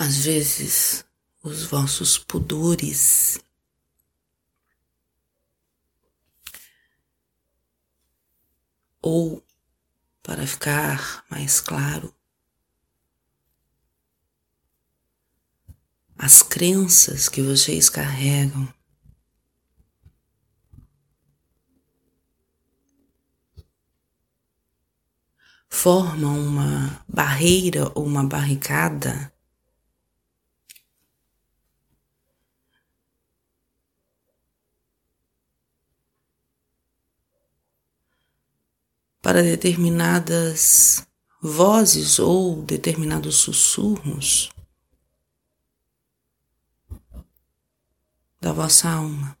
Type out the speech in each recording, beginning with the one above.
Às vezes, os vossos pudores. Ou, para ficar mais claro, as crenças que vocês carregam. Formam uma barreira ou uma barricada para determinadas vozes ou determinados sussurros da vossa alma,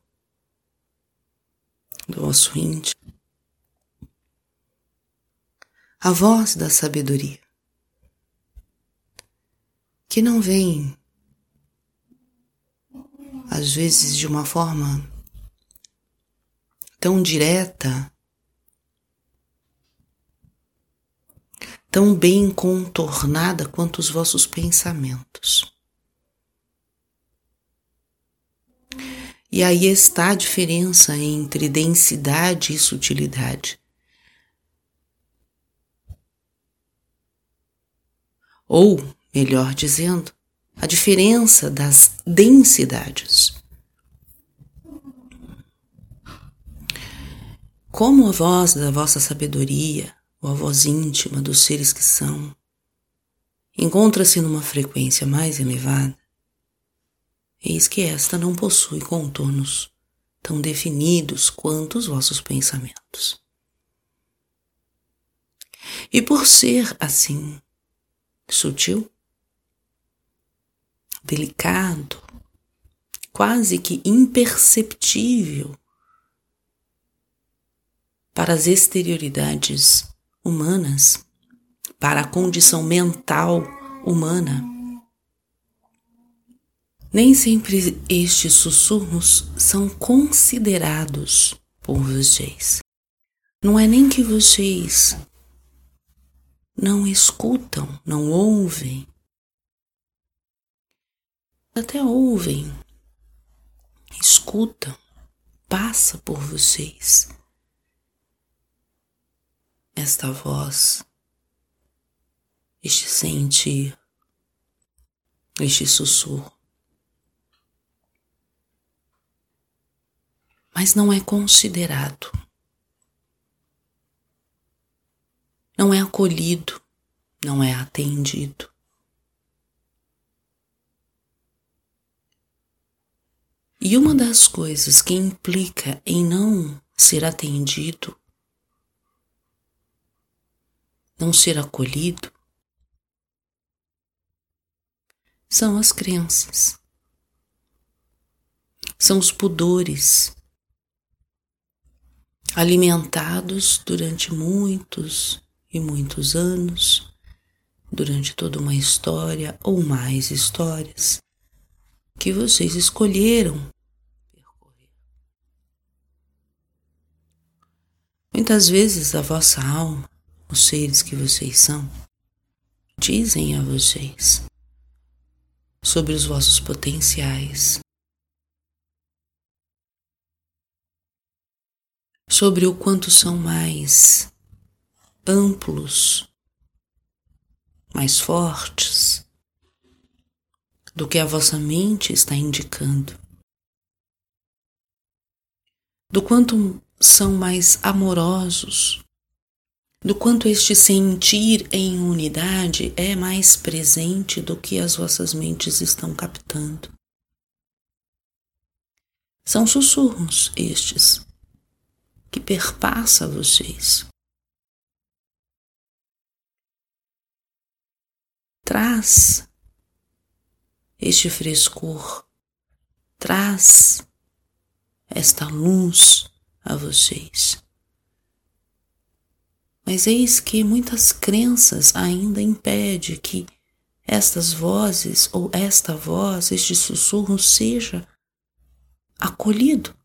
do vosso íntimo, a voz da sabedoria, que não vem, às vezes, de uma forma tão direta tão bem contornada quanto os vossos pensamentos. E aí está a diferença entre densidade e sutilidade. Ou, melhor dizendo, a diferença das densidades. Como a voz da vossa sabedoria ou a voz íntima dos seres que são, encontra-se numa frequência mais elevada, eis que esta não possui contornos tão definidos quanto os vossos pensamentos. E por ser assim, sutil, delicado, quase que imperceptível para as exterioridades humanas, para a condição mental humana. Nem sempre estes sussurros são considerados por vocês. Não é nem que vocês não escutam, não ouvem. Até ouvem, escutam, passa por vocês esta voz, este sentir, este sussurro. Mas não é considerado, não é acolhido, não é atendido. E uma das coisas que implica em não ser atendido não ser acolhido são as crenças, são os pudores alimentados durante muitos e muitos anos, durante toda uma história ou mais histórias que vocês escolheram percorrer. Muitas vezes a vossa alma os seres que vocês são, dizem a vocês sobre os vossos potenciais, sobre o quanto são mais amplos, mais fortes do que a vossa mente está indicando, do quanto são mais amorosos do quanto este sentir em unidade é mais presente do que as vossas mentes estão captando. São sussurros estes que perpassa vocês. Traz este frescor, traz esta luz a vocês. Mas eis que muitas crenças ainda impede que estas vozes ou esta voz, este sussurro seja acolhido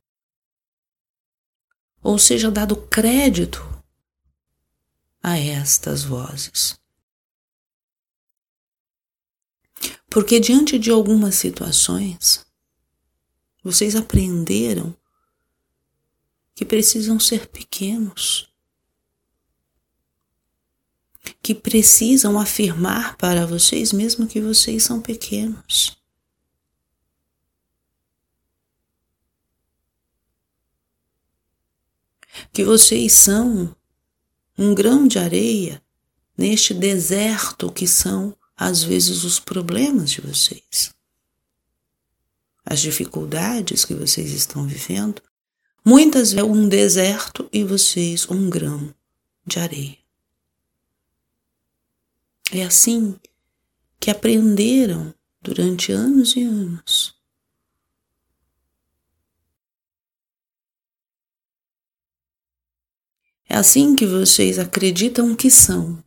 ou seja dado crédito a estas vozes. Porque diante de algumas situações, vocês aprenderam que precisam ser pequenos, que precisam afirmar para vocês mesmo que vocês são pequenos. Que vocês são um grão de areia neste deserto que são, às vezes, os problemas de vocês. As dificuldades que vocês estão vivendo, muitas vezes é um deserto e vocês um grão de areia. É assim que aprenderam durante anos e anos. É assim que vocês acreditam que são.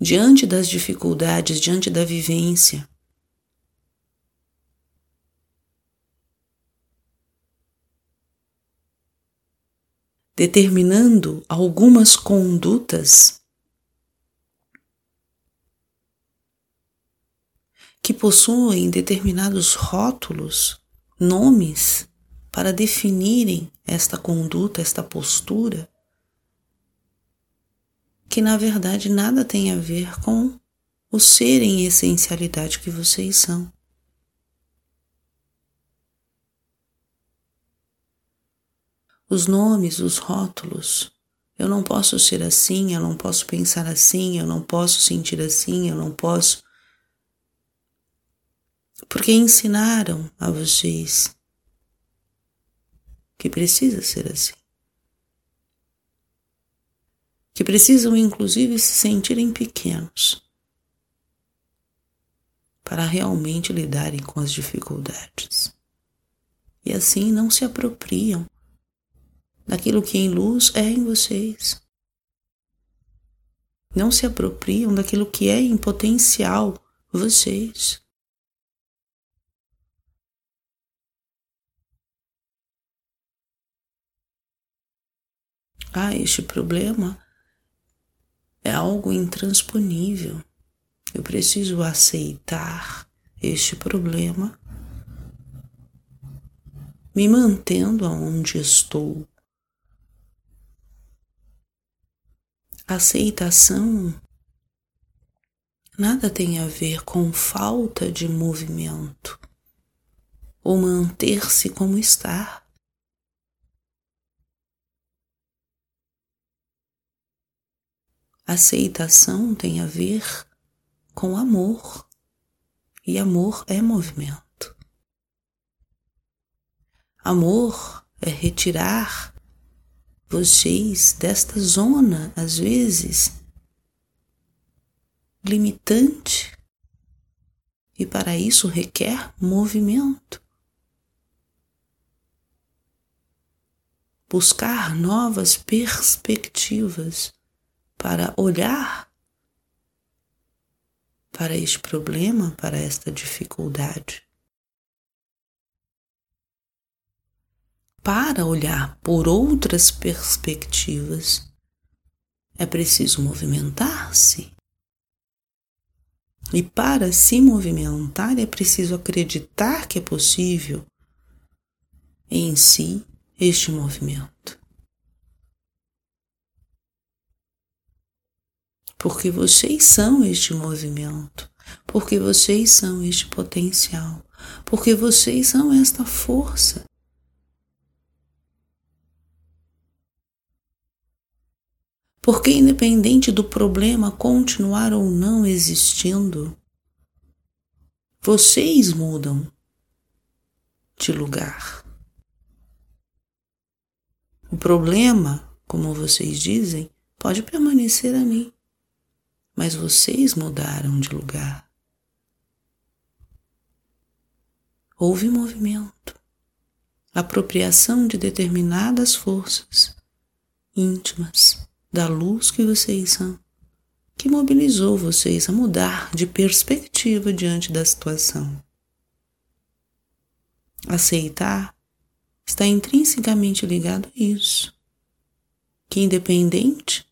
Diante das dificuldades, diante da vivência, determinando algumas condutas que possuem determinados rótulos, nomes para definirem esta conduta, esta postura, que na verdade nada tem a ver com o ser em essencialidade que vocês são. Os nomes, os rótulos. Eu não posso ser assim, eu não posso pensar assim, eu não posso sentir assim, eu não posso. Porque ensinaram a vocês que precisa ser assim. Que precisam, inclusive, se sentirem pequenos para realmente lidarem com as dificuldades. E assim não se apropriam daquilo que em luz é em vocês. Não se apropriam daquilo que é em potencial vocês. Ah, este problema é algo intransponível. Eu preciso aceitar este problema, me mantendo aonde estou Aceitação nada tem a ver com falta de movimento ou manter-se como está. Aceitação tem a ver com amor, e amor é movimento. Amor é retirar vocês desta zona, às vezes, limitante, e para isso requer movimento. Buscar novas perspectivas para olhar para este problema, para esta dificuldade. Para olhar por outras perspectivas, é preciso movimentar-se. E para se movimentar é preciso acreditar que é possível em si este movimento. Porque vocês são este movimento, porque vocês são este potencial, porque vocês são esta força Porque, independente do problema continuar ou não existindo, vocês mudam de lugar. O problema, como vocês dizem, pode permanecer ali, mas vocês mudaram de lugar. Houve movimento, apropriação de determinadas forças íntimas da luz que vocês são, que mobilizou vocês a mudar de perspectiva diante da situação. Aceitar está intrinsecamente ligado a isso, que independente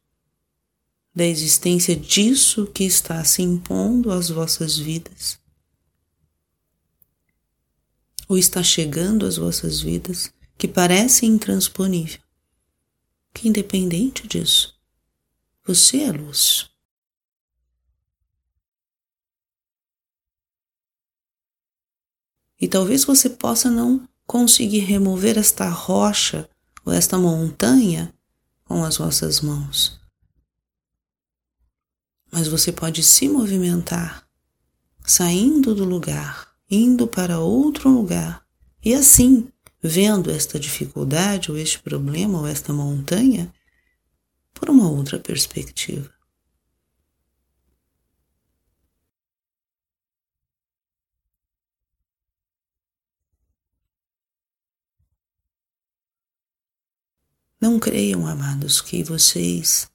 da existência disso que está se impondo às vossas vidas, ou está chegando às vossas vidas, que parece intransponível, que independente disso, você é luz. E talvez você possa não conseguir remover esta rocha ou esta montanha com as vossas mãos. Mas você pode se movimentar, saindo do lugar, indo para outro lugar, e assim, vendo esta dificuldade ou este problema ou esta montanha por uma outra perspectiva. Não creiam, amados, que vocês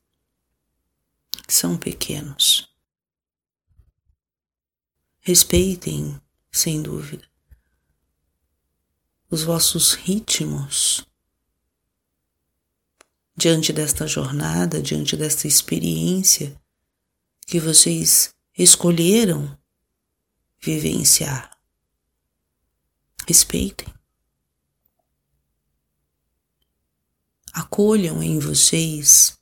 são pequenos. Respeitem, sem dúvida, os vossos ritmos diante desta jornada, diante desta experiência que vocês escolheram vivenciar. Respeitem. acolham em vocês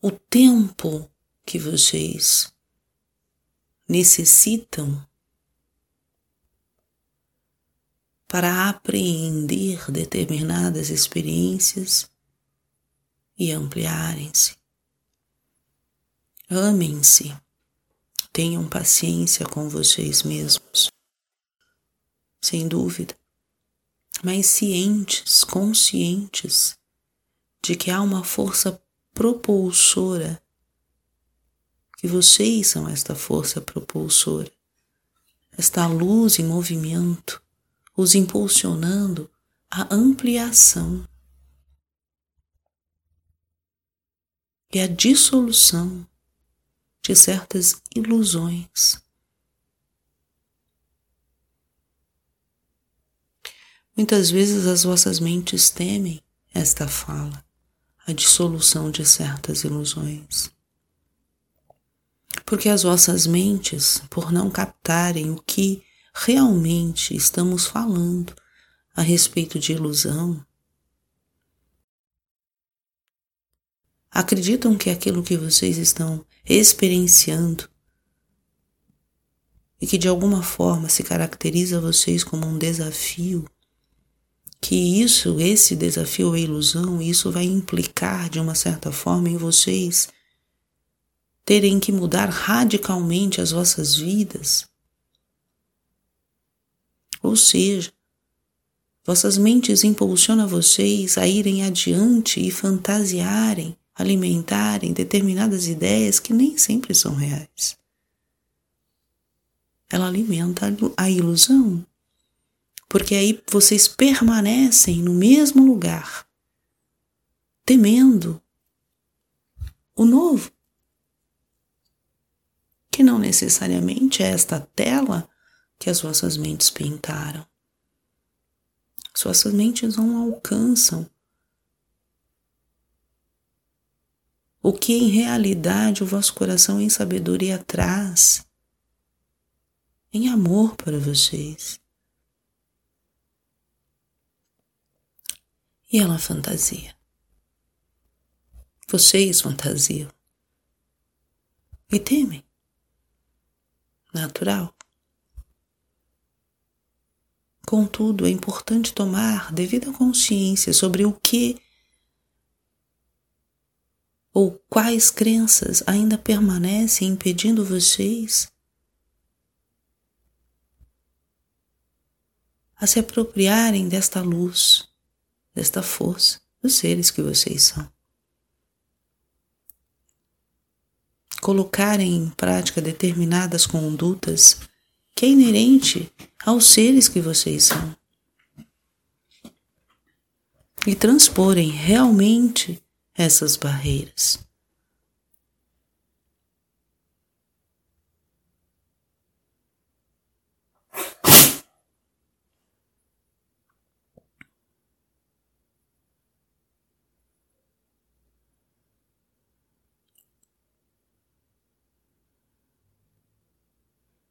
o tempo que vocês necessitam para apreender determinadas experiências e ampliarem-se. Amem-se, tenham paciência com vocês mesmos, sem dúvida. Mas cientes, conscientes de que há uma força propulsora, que vocês são esta força propulsora, esta luz em movimento, os impulsionando à ampliação e à dissolução de certas ilusões Muitas vezes as vossas mentes temem esta fala, a dissolução de certas ilusões. Porque as vossas mentes, por não captarem o que realmente estamos falando a respeito de ilusão, acreditam que aquilo que vocês estão experienciando e que de alguma forma se caracteriza vocês como um desafio que isso, esse desafio é ilusão, isso vai implicar de uma certa forma em vocês terem que mudar radicalmente as vossas vidas. Ou seja, vossas mentes impulsionam vocês a irem adiante e fantasiarem, alimentarem determinadas ideias que nem sempre são reais. Ela alimenta a ilusão porque aí vocês permanecem no mesmo lugar, temendo o novo, que não necessariamente é esta tela que as vossas mentes pintaram. Suas mentes não alcançam o que em realidade o vosso coração em sabedoria traz, em amor para vocês. e ela fantasia. Vocês fantasiam e temem. Natural. Contudo, é importante tomar devida consciência sobre o que ou quais crenças ainda permanecem impedindo vocês a se apropriarem desta luz desta força dos seres que vocês são. Colocarem em prática determinadas condutas que é inerente aos seres que vocês são. E transporem realmente essas barreiras.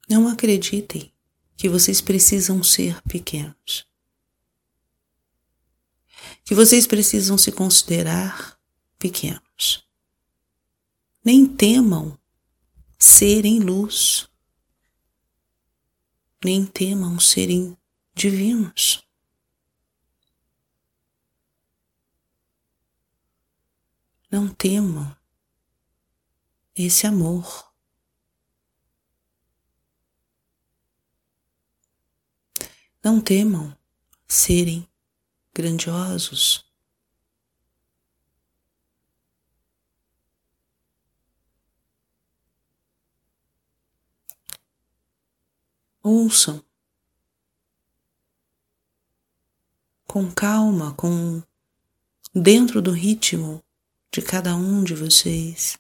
Não acreditem que vocês precisam ser pequenos. Que vocês precisam se considerar pequenos. Nem temam serem luz. Nem temam serem divinos. Não temam esse amor. Não temam serem grandiosos. Ouçam com calma, com dentro do ritmo de cada um de vocês.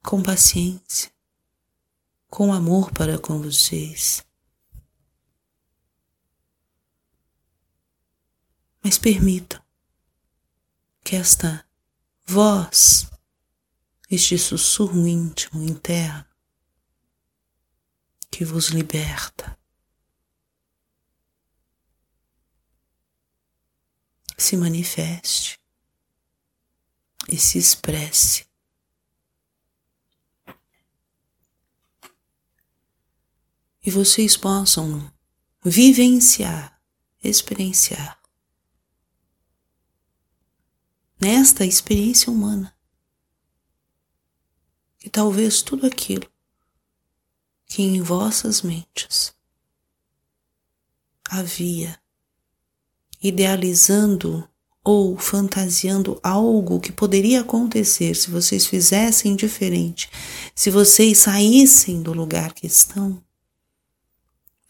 Com paciência, com amor para com vocês. Mas permitam que esta voz, este sussurro íntimo interno, que vos liberta, se manifeste e se expresse. E vocês possam vivenciar, experienciar nesta experiência humana. Que talvez tudo aquilo que em vossas mentes havia idealizando ou fantasiando algo que poderia acontecer se vocês fizessem diferente, se vocês saíssem do lugar que estão,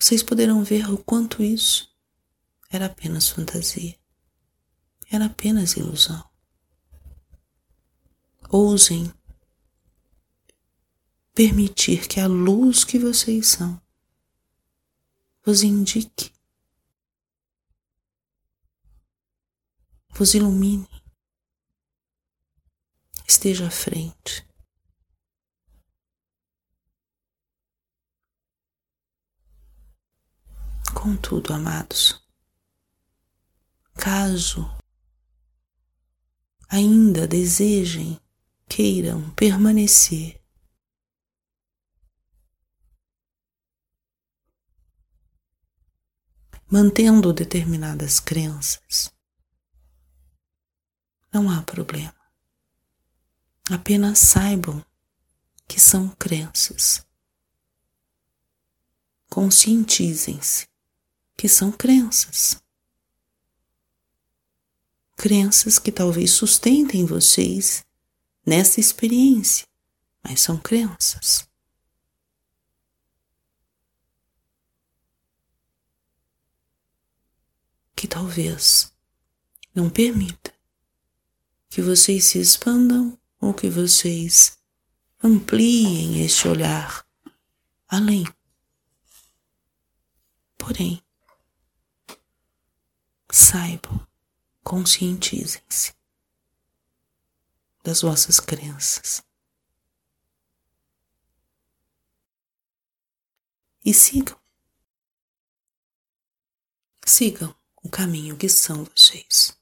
vocês poderão ver o quanto isso era apenas fantasia, era apenas ilusão. Ousem permitir que a luz que vocês são vos indique vos ilumine, esteja à frente. Contudo, amados, caso ainda desejem, queiram permanecer mantendo determinadas crenças, não há problema. Apenas saibam que são crenças. Conscientizem-se que são crenças. Crenças que talvez sustentem vocês nessa experiência, mas são crenças. Que talvez não permita que vocês se expandam ou que vocês ampliem este olhar além. Porém, saibam, conscientizem-se das vossas crenças. E sigam. Sigam o caminho que são vocês.